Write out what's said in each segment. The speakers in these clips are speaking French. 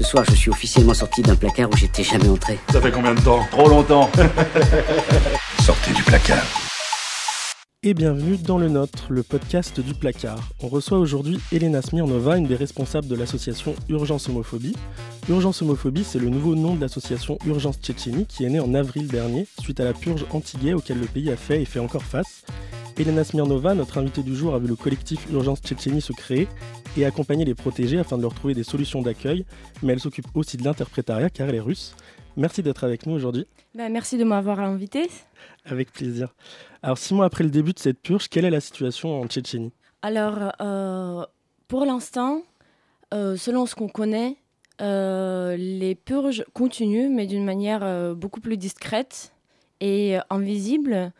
Ce soir, je suis officiellement sorti d'un placard où j'étais jamais entré. Ça fait combien de temps Trop longtemps. Sortez du placard. Et bienvenue dans le Nôtre, le podcast du placard. On reçoit aujourd'hui Elena Smirnova, une des responsables de l'association Urgence Homophobie. Urgence Homophobie, c'est le nouveau nom de l'association Urgence Tchétchénie qui est née en avril dernier, suite à la purge anti-gay auquel le pays a fait et fait encore face. Elena Smirnova, notre invitée du jour, a vu le collectif Urgence Tchétchénie se créer et accompagner les protégés afin de leur trouver des solutions d'accueil, mais elle s'occupe aussi de l'interprétariat car elle est russe. Merci d'être avec nous aujourd'hui. Bah, merci de m'avoir invité. Avec plaisir. Alors, six mois après le début de cette purge, quelle est la situation en Tchétchénie? Alors, euh, pour l'instant, euh, selon ce qu'on connaît, euh, les purges continuent, mais d'une manière beaucoup plus discrète et invisible.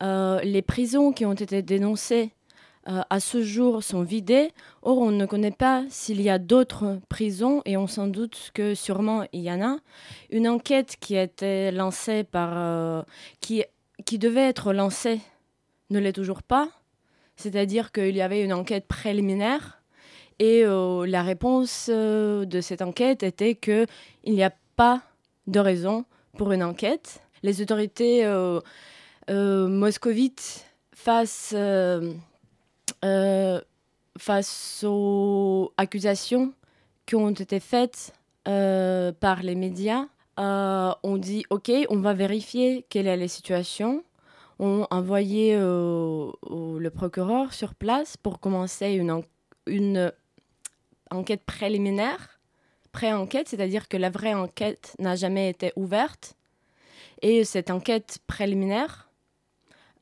Les prisons qui ont été dénoncées euh, à ce jour sont vidées. Or, on ne connaît pas s'il y a d'autres prisons et on s'en doute que sûrement il y en a. Une enquête qui a été lancée par. Euh, qui, qui devait être lancée ne l'est toujours pas. C'est-à-dire qu'il y avait une enquête préliminaire et euh, la réponse de cette enquête était qu'il n'y a pas de raison pour une enquête. Les autorités moscovites face euh, face aux accusations qui ont été faites euh, par les médias, euh, on dit OK, on va vérifier quelle est la situation. On a envoyé le procureur sur place pour commencer une, une enquête préliminaire, pré-enquête, c'est-à-dire que la vraie enquête n'a jamais été ouverte. Et cette enquête préliminaire,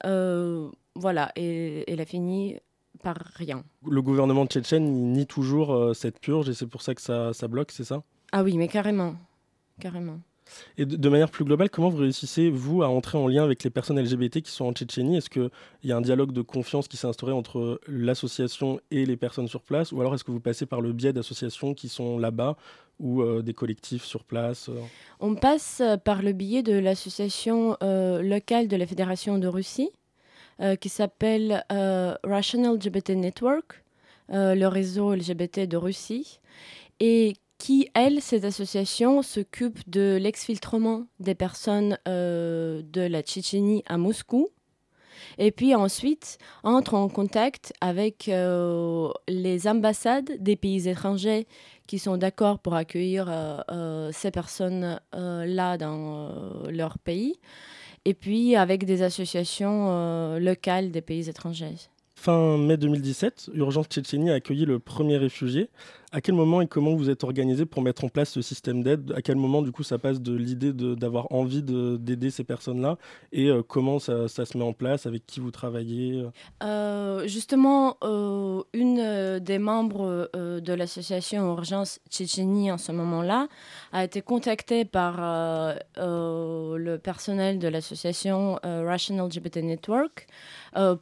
voilà, et, elle a fini par rien. Le gouvernement tchétchène nie toujours euh, cette purge et c'est pour ça que ça, ça bloque, c'est ça? Ah oui, mais carrément. Carrément. Et de, manière plus globale, comment vous réussissez, vous, à entrer en lien avec les personnes LGBT qui sont en Tchétchénie? Est-ce qu'il y a un dialogue de confiance qui s'est instauré entre l'association et les personnes sur place? Ou alors est-ce que vous passez par le biais d'associations qui sont là-bas ou euh, des collectifs sur place euh? On passe par le biais de l'association locale de la Fédération de Russie, euh, qui s'appelle euh, Russian LGBT Network, euh, le réseau LGBT de Russie, et qui, elle, cette association, s'occupe de l'exfiltrement des personnes de la Tchétchénie à Moscou. Et puis ensuite, entre en contact avec les ambassades des pays étrangers qui sont d'accord pour accueillir ces personnes-là dans leur pays et puis avec des associations euh, locales des pays étrangers. Fin mai 2017, Urgence Tchétchénie a accueilli le premier réfugié. À quel moment et comment vous êtes organisé pour mettre en place ce système d'aide? À quel moment, du coup, ça passe de l'idée d'avoir envie d'aider ces personnes-là Et euh, comment ça, se met en place Avec qui vous travaillez euh, Justement, euh, une des membres de l'association Urgence Tchétchénie en ce moment-là a été contactée par le personnel de l'association Russian LGBT Network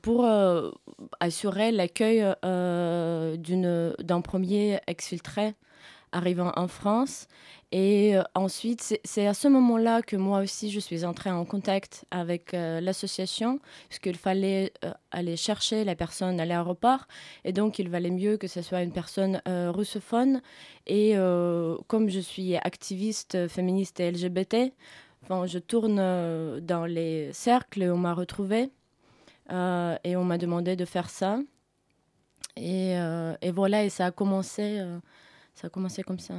pour assurer l'accueil d'un premier exfiltrés arrivant en France. Et euh, ensuite, c'est à ce moment-là que moi aussi, je suis entrée en contact avec euh, l'association, puisqu'il fallait euh, aller chercher la personne à l'aéroport. Et donc, il valait mieux que ce soit une personne russophone. Et comme je suis activiste féministe et LGBT, enfin, je tourne dans les cercles et on m'a retrouvée. et on m'a demandé de faire ça. Et, euh, et, voilà, et ça a commencé, euh, ça a commencé comme ça.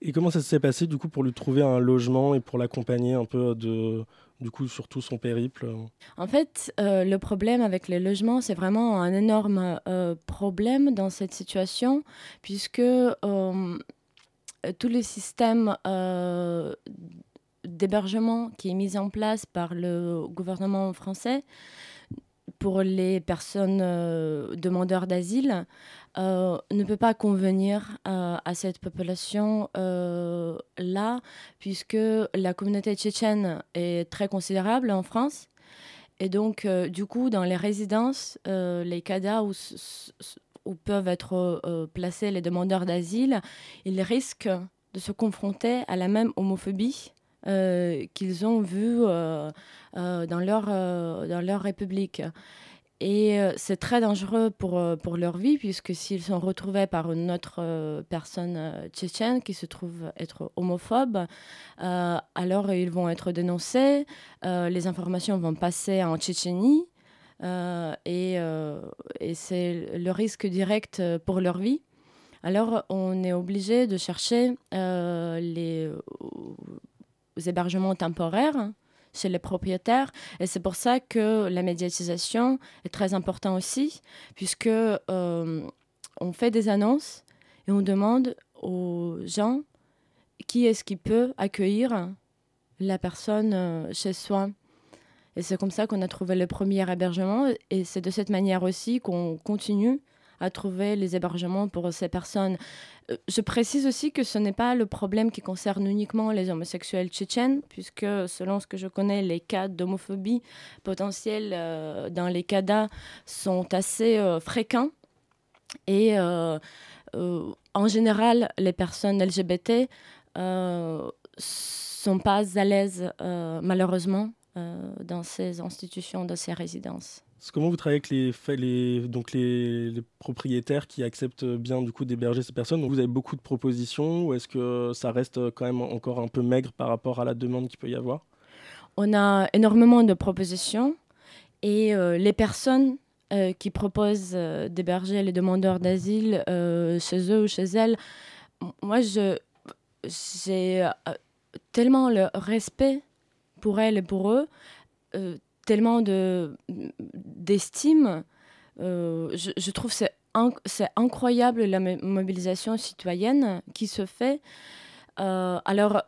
Et comment ça s'est passé du coup pour lui trouver un logement et pour l'accompagner un peu de, du coup, sur tout son périple? En fait, euh, le problème avec les logements, c'est vraiment un énorme problème dans cette situation, puisque tout le système d'hébergement qui est mis en place par le gouvernement français pour les personnes euh, demandeurs d'asile euh, ne peut pas convenir euh, à cette population-là, puisque la communauté tchétchène est très considérable en France. Et donc, du coup, dans les résidences, les CADA où, où peuvent être placés les demandeurs d'asile, ils risquent de se confronter à la même homophobie qu'ils ont vue euh, dans, leur, dans leur république. et c'est très dangereux pour, pour leur vie, puisque s'ils sont retrouvés par une autre personne tchétchène qui se trouve être homophobe, alors ils vont être dénoncés, les informations vont passer en Tchétchénie, et, et c'est le risque direct pour leur vie. Alors, on est obligé de chercher euh, les, hébergements temporaires chez les propriétaires. Et c'est pour ça que la médiatisation est très importante aussi, puisque euh, on fait des annonces et on demande aux gens qui est-ce qui peut accueillir la personne euh, chez soi. Et c'est comme ça qu'on a trouvé le premier hébergement. Et c'est de cette manière aussi qu'on continue à trouver les hébergements pour ces personnes. Euh, je précise aussi que ce n'est pas le problème qui concerne uniquement les homosexuels tchétchènes, puisque selon ce que je connais, les cas d'homophobie potentielle euh, dans les CADA sont assez euh, fréquents. Et en général, les personnes LGBT sont pas à l'aise, malheureusement, dans ces institutions, dans ces résidences. Comment vous travaillez avec les, donc les, propriétaires qui acceptent bien du coup d'héberger ces personnes? Vous avez beaucoup de propositions ou est-ce que ça reste quand même encore un peu maigre par rapport à la demande qu'il peut y avoir? On a énormément de propositions et euh, les personnes euh, qui proposent euh, d'héberger les demandeurs d'asile chez eux ou chez elles, moi j'ai tellement le respect pour elles et pour eux tellement de d'estime. Euh, je, trouve c'est c'est incroyable la mobilisation citoyenne qui se fait. Euh, alors,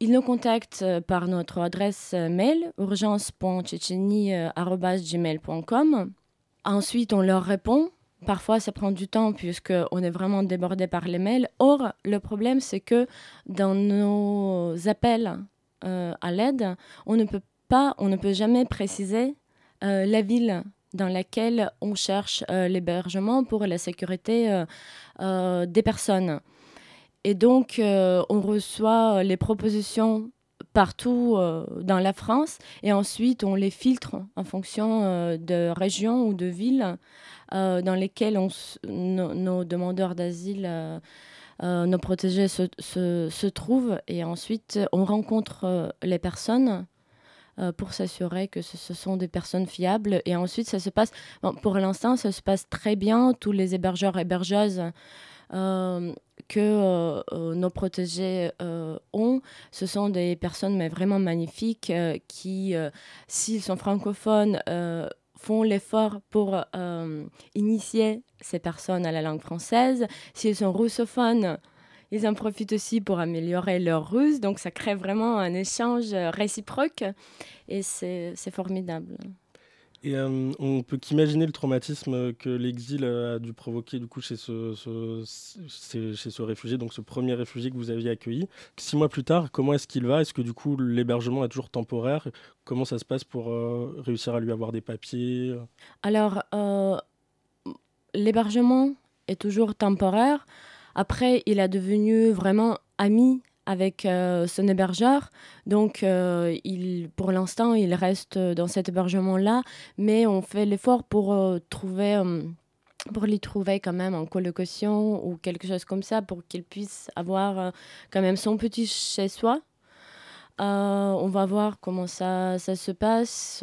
ils nous contactent par notre adresse mail urgence.tchétchénie.gmail.com. Ensuite, on leur répond. Parfois, ça prend du temps puisqu'on est vraiment débordé par les mails. Or, le problème, c'est que dans nos appels euh, à l'aide, on ne peut on ne peut jamais préciser euh, la ville dans laquelle on cherche euh, l'hébergement pour la sécurité euh, des personnes. Et donc, on reçoit les propositions partout dans la France et ensuite on les filtre en fonction de régions ou de villes dans lesquelles nos demandeurs d'asile, nos protégés se, se, trouvent et ensuite on rencontre les personnes euh, pour s'assurer que ce, sont des personnes fiables. Et ensuite, ça se passe, pour l'instant, ça se passe très bien. Tous les hébergeurs et hébergeuses euh, que euh, nos protégés ont, ce sont des personnes mais vraiment magnifiques qui, s'ils sont francophones, font l'effort pour initier ces personnes à la langue française. S'ils sont russophones, ils en profitent aussi pour améliorer leur ruse. Donc ça crée vraiment un échange réciproque et c'est formidable. Et euh, on peut qu'imaginer le traumatisme que l'exil a dû provoquer du coup chez ce, chez ce réfugié, donc ce premier réfugié que vous aviez accueilli. Six mois plus tard, comment est-ce qu'il va? Est-ce que du coup l'hébergement est toujours temporaire? Comment ça se passe pour euh, réussir à lui avoir des papiers? Alors, euh, l'hébergement est toujours temporaire. Après, il est devenu vraiment ami avec euh, son hébergeur. Donc, euh, pour l'instant, il reste dans cet hébergement-là, mais on fait l'effort pour euh, trouver, pour lui trouver quand même en colocation ou quelque chose comme ça, pour qu'il puisse avoir quand même son petit chez soi. on va voir comment ça, se passe.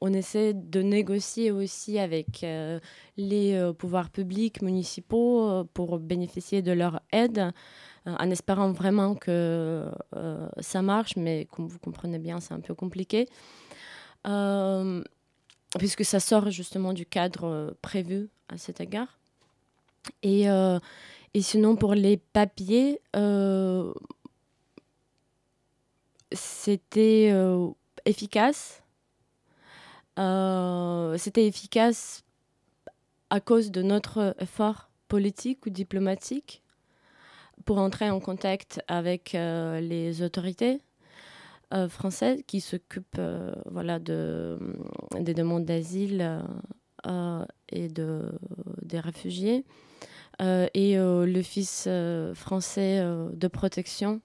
On essaie de négocier aussi avec euh, les euh, pouvoirs publics municipaux euh, pour bénéficier de leur aide, en espérant vraiment que ça marche, mais comme vous comprenez bien, c'est un peu compliqué, puisque ça sort justement du cadre prévu à cet égard. Et, et sinon, pour les papiers, c'était efficace euh, c'était efficace à cause de notre effort politique ou diplomatique pour entrer en contact avec euh, les autorités euh, françaises qui s'occupent voilà, de, des demandes d'asile et de, des réfugiés. et l'Office français de protection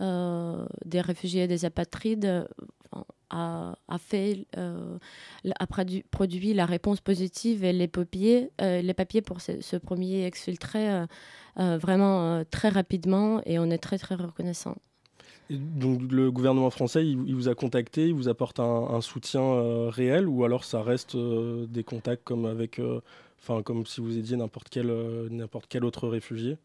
des réfugiés et des apatrides a, fait, a produit, la réponse positive et les papiers, les papiers pour ce, premier exfiltré vraiment très rapidement et on est très très reconnaissant. donc le gouvernement français, il, vous a contacté, il vous apporte un, soutien réel ou alors ça reste des contacts comme avec, enfin comme si vous étiez n'importe quel n'importe quel autre réfugié?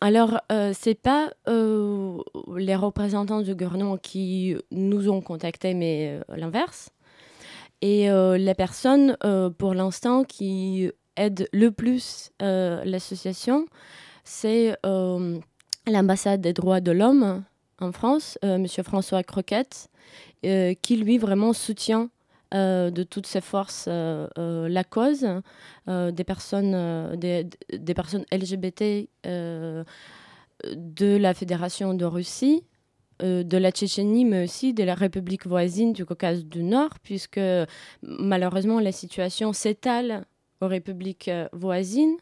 Alors, euh, c'est pas euh, les représentants du gouvernement qui nous ont contactés, mais euh, l'inverse. Et les personnes, pour l'instant, qui aident le plus l'association, c'est l'ambassade des droits de l'homme en France, Monsieur François Croquette, qui lui vraiment soutient euh, de toutes ces forces euh, euh, la cause des, personnes, des, personnes LGBT de la Fédération de Russie, de la Tchétchénie, mais aussi de la République voisine du Caucase du Nord, puisque malheureusement la situation s'étale aux républiques voisines.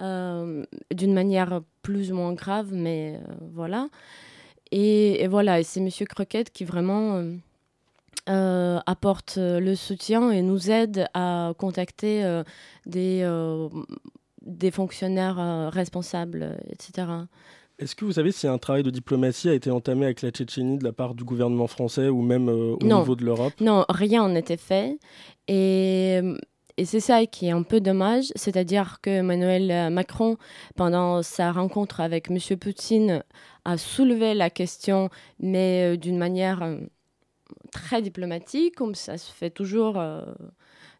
d'une manière plus ou moins grave, mais voilà. Et, et voilà, et c'est Monsieur Croquette qui vraiment euh, apporte euh, le soutien et nous aide à contacter euh, des, des fonctionnaires responsables, etc. Est-ce que vous savez si un travail de diplomatie a été entamé avec la Tchétchénie de la part du gouvernement français ou même au niveau de l'Europe? Non, rien n'était fait. Et, et c'est ça qui est un peu dommage, c'est-à-dire que Emmanuel Macron, pendant sa rencontre avec M. Poutine, a soulevé la question, mais d'une manière très diplomatique, comme ça se fait toujours euh,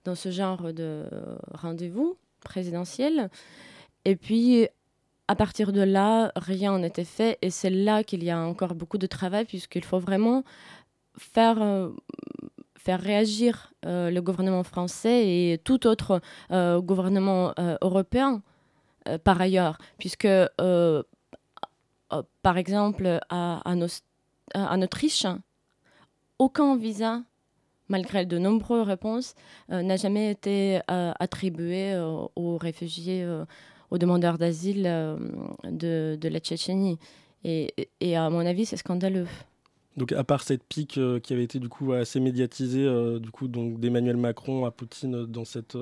dans ce genre de rendez-vous présidentiel. Et puis, à partir de là, rien n'était fait. Et c'est là qu'il y a encore beaucoup de travail, puisqu'il faut vraiment faire, euh, faire réagir euh, le gouvernement français et tout autre gouvernement européen par ailleurs. Puisque, par exemple, en Autriche, aucun visa, malgré de nombreuses réponses, euh, n'a jamais été euh, attribué euh, aux réfugiés, aux demandeurs d'asile de, la Tchétchénie. Et, à mon avis, c'est scandaleux. Donc, à part cette pique qui avait été du coup assez médiatisée, du coup, donc d'Emmanuel Macron à Poutine dans cette,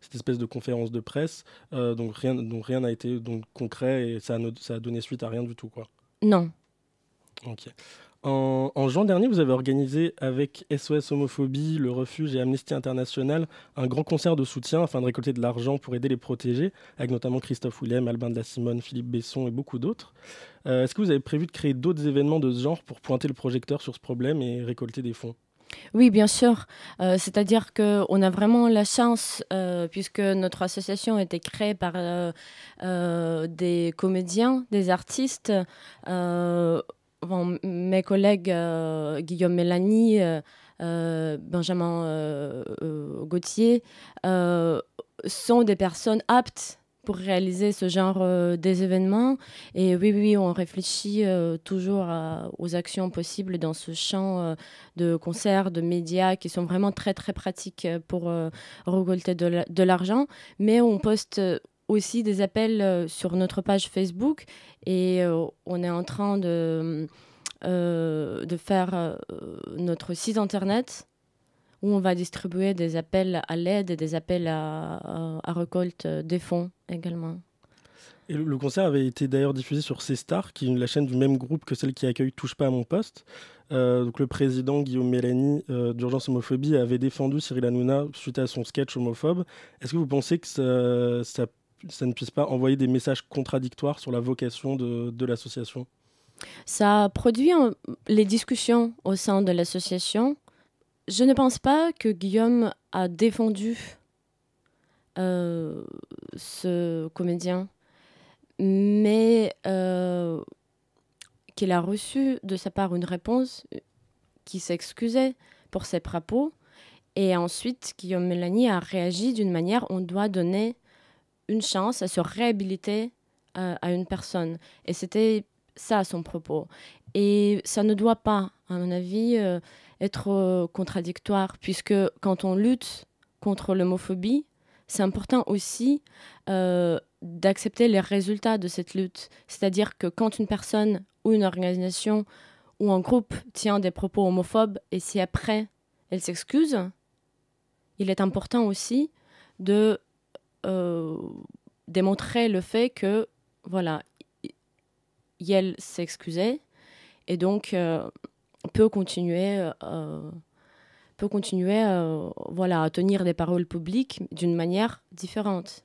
cette espèce de conférence de presse, donc rien, donc rien n'a été donc concret et ça a, ça a donné suite à rien du tout, quoi. Non. Ok. En, juin dernier, vous avez organisé avec SOS Homophobie, le Refuge et Amnesty International un grand concert de soutien afin de récolter de l'argent pour aider les protégés, avec notamment Christophe Willem, Albin de la Simone, Philippe Besson et beaucoup d'autres. Euh, est-ce que vous avez prévu de créer d'autres événements de ce genre pour pointer le projecteur sur ce problème et récolter des fonds? Oui, bien sûr. Euh, c'est-à-dire qu'on a vraiment la chance, euh, puisque notre association a été créée par des comédiens, des artistes, mes collègues euh, Guillaume Mélanie, euh, euh, Benjamin Gauthier sont des personnes aptes pour réaliser ce genre des événements. Et oui, oui, on réfléchit toujours aux actions possibles dans ce champ de concerts, de médias qui sont vraiment très, très pratiques pour récolter de l'argent. Mais on poste aussi des appels euh, sur notre page Facebook et euh, on est en train de, euh, de faire notre site internet où on va distribuer des appels à l'aide et des appels à, à, récolte des fonds également. Et le concert avait été d'ailleurs diffusé sur C-Star, qui est la chaîne du même groupe que celle qui accueille Touche pas à mon poste. donc le président Guillaume Mélanie d'Urgence Homophobie avait défendu Cyril Hanouna suite à son sketch homophobe. Est-ce que vous pensez que ça, ça ça ne puisse pas envoyer des messages contradictoires sur la vocation de, l'association Ça produit les discussions au sein de l'association. Je ne pense pas que Guillaume a défendu euh, ce comédien, mais euh, qu'il a reçu de sa part une réponse qui s'excusait pour ses propos. Et ensuite, Guillaume Mélanie a réagi d'une manière on doit donner une chance à se réhabiliter euh, à une personne. Et c'était ça son propos. Et ça ne doit pas, à mon avis, euh, être euh, contradictoire, puisque quand on lutte contre l'homophobie, c'est important aussi d'accepter les résultats de cette lutte. C'est-à-dire que quand une personne ou une organisation où un groupe tient des propos homophobes et si après elle s'excuse, il est important aussi de démontrer le fait que, voilà, elle s'excusait et donc peut continuer peut continuer voilà, à tenir des paroles publiques d'une manière différente.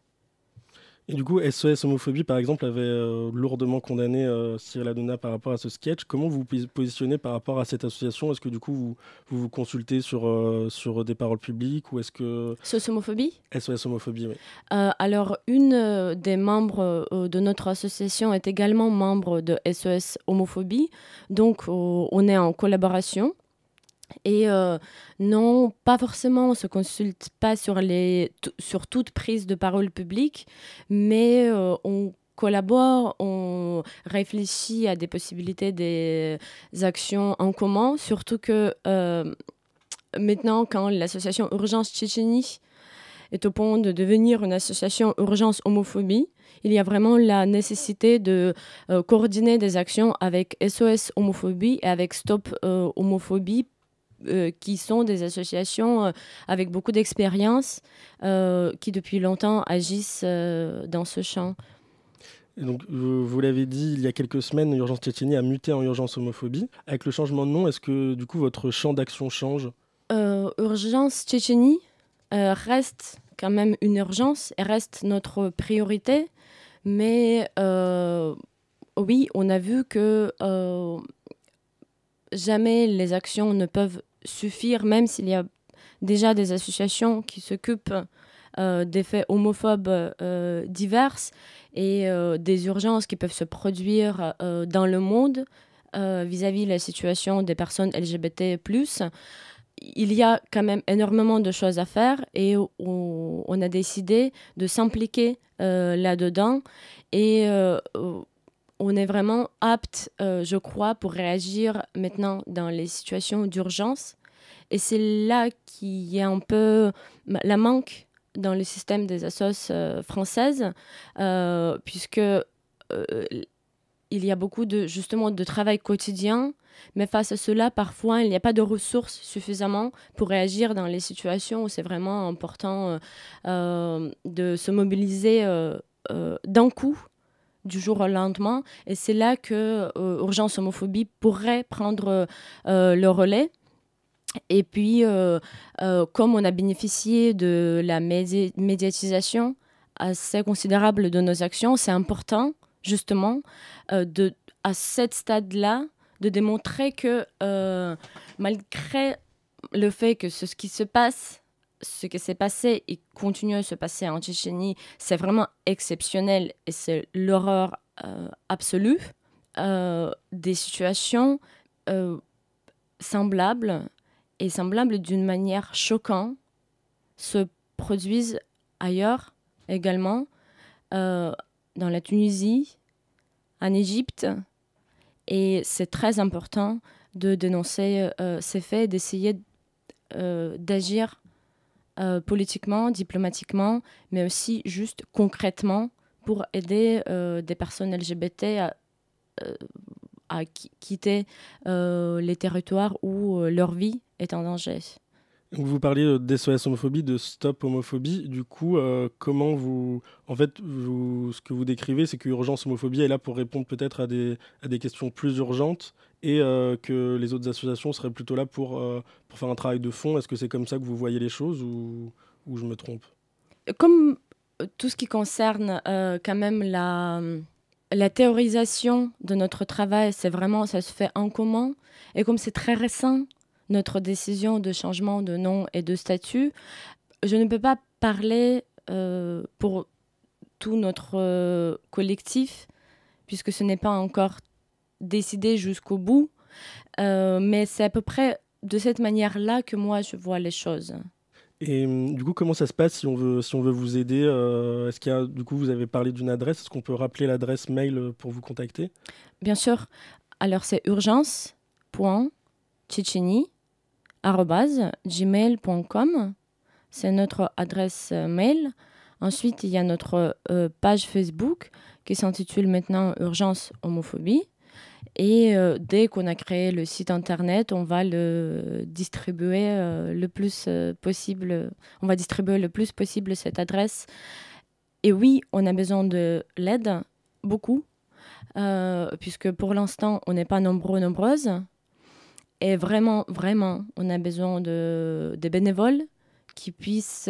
Et du coup, SOS Homophobie, par exemple, avait euh, lourdement condamné euh, Cyril Hanouna par rapport à ce sketch. Comment vous vous positionnez par rapport à cette association? Est-ce que du coup, vous vous, consultez sur, euh, sur des paroles publiques ou est-ce que... SOS Homophobie? SOS Homophobie, oui. alors, une des membres de notre association est également membre de SOS Homophobie. Donc, on est en collaboration. Et euh, non, pas forcément, on ne se consulte pas sur, les, sur toute prise de parole publique, mais euh, on collabore, on réfléchit à des possibilités des actions en commun, surtout que euh, maintenant, quand l'association Urgence Tchétchénie est au point de devenir une association Urgence Homophobie, il y a vraiment la nécessité de coordonner des actions avec SOS Homophobie et avec Stop Homophobie euh, qui sont des associations euh, avec beaucoup d'expérience euh, qui depuis longtemps agissent dans ce champ. donc, vous l'avez dit, il y a quelques semaines, Urgence Tchétchénie a muté en Urgence Homophobie. Avec le changement de nom, est-ce que du coup votre champ d'action change? Urgence Tchétchénie reste quand même une urgence et reste notre priorité. Mais oui, on a vu que jamais les actions ne peuvent suffire, même s'il y a déjà des associations qui s'occupent euh, des faits homophobes euh, divers et euh, des urgences qui peuvent se produire dans le monde vis-à-vis de la situation des personnes LGBT. Il y a quand même énormément de choses à faire et on, on a décidé de s'impliquer là-dedans et on est vraiment apte, euh, je crois, pour réagir maintenant dans les situations d'urgence. Et c'est là qu'il y a un peu la manque dans le système des assos euh, françaises, euh, puisque il y a beaucoup de justement de travail quotidien, mais face à cela, parfois, il n'y a pas de ressources suffisamment pour réagir dans les situations où c'est vraiment important de se mobiliser d'un coup du jour au lendemain. Et c'est là que euh, Urgence Homophobie pourrait prendre euh, le relais. Et puis, euh, comme on a bénéficié de la médiatisation assez considérable de nos actions, c'est important, justement, de, à ce stade-là, de démontrer que malgré le fait que ce qui se passe ce qui s'est passé et continue à se passer en Tchétchénie, c'est vraiment exceptionnel et c'est l'horreur euh, absolue. Euh, des situations euh, semblables et semblables d'une manière choquante se produisent ailleurs également, dans la Tunisie, en Égypte. Et c'est très important de dénoncer ces faits, d'essayer d'agir euh, politiquement, diplomatiquement, mais aussi juste concrètement pour aider euh, des personnes LGBT à, euh, à quitter les territoires où leur vie est en danger. Vous parliez d'SOS homophobie, de stop homophobie. Du coup, comment vous. En fait, vous, ce que vous décrivez, c'est que Urgence Homophobie est là pour répondre peut-être à des, à des questions plus urgentes et euh, que les autres associations seraient plutôt là pour, euh, pour faire un travail de fond. Est-ce que c'est comme ça que vous voyez les choses ou, ou je me trompe? Comme euh, tout ce qui concerne quand même la, la théorisation de notre travail, c'est vraiment, ça se fait en commun. Et comme c'est très récent, notre décision de changement de nom et de statut, je ne peux pas parler pour tout notre collectif, puisque ce n'est pas encore décider jusqu'au bout. Euh, mais c'est à peu près de cette manière-là que moi, je vois les choses. Et hum, du coup, comment ça se passe si on veut, si on veut vous aider euh, Est-ce qu'il y a, du coup, vous avez parlé d'une adresse Est-ce qu'on peut rappeler l'adresse mail euh, pour vous contacter? Bien sûr. Alors, c'est urgence.tchétchénie.gmail.com. C'est notre adresse mail. Ensuite, il y a notre page Facebook qui s'intitule maintenant Urgence Homophobie. Et dès qu'on a créé le site internet, on va le distribuer le plus possible. On va distribuer le plus possible cette adresse. Et oui, on a besoin de l'aide, beaucoup, puisque pour l'instant, on n'est pas nombreux, nombreuses. Et vraiment, vraiment, on a besoin de, des bénévoles qui puissent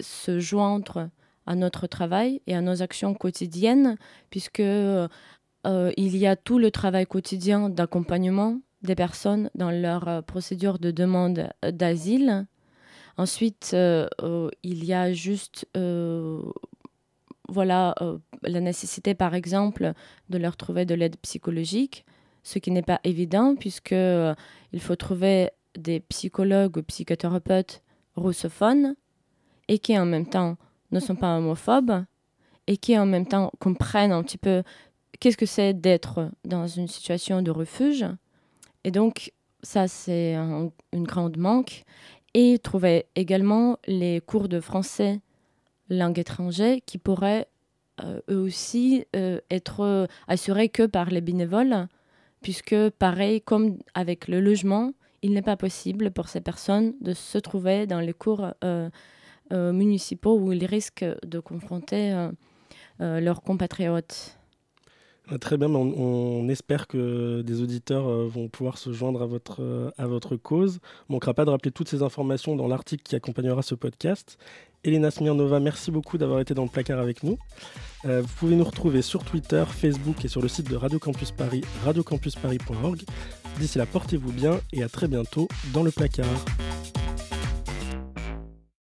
se joindre à notre travail et à nos actions quotidiennes, puisque euh, il y a tout le travail quotidien d'accompagnement des personnes dans leur euh, procédure de demande d'asile. Ensuite, euh, il y a juste voilà, la nécessité, par exemple, de leur trouver de l'aide psychologique, ce qui n'est pas évident, puisque il faut trouver des psychologues ou psychothérapeutes russophones et qui en même temps ne sont pas homophobes et qui en même temps comprennent un petit peu qu'est-ce que c'est d'être dans une situation de refuge. Et donc, ça, c'est une grande manque. Et trouver également les cours de français langue étrangère qui pourraient euh, eux aussi euh, être assurés que par les bénévoles, puisque pareil comme avec le logement, il n'est pas possible pour ces personnes de se trouver dans les cours euh, municipaux où ils risquent de confronter euh, euh, leurs compatriotes. Ah, très bien, on, espère que des auditeurs vont pouvoir se joindre à votre, à votre cause. On ne manquera pas de rappeler toutes ces informations dans l'article qui accompagnera ce podcast. Elena Smirnova, merci beaucoup d'avoir été dans le placard avec nous. vous pouvez nous retrouver sur Twitter, Facebook et sur le site de Radio Campus Paris, radiocampusparis.org. D'ici là, portez-vous bien et à très bientôt dans le placard.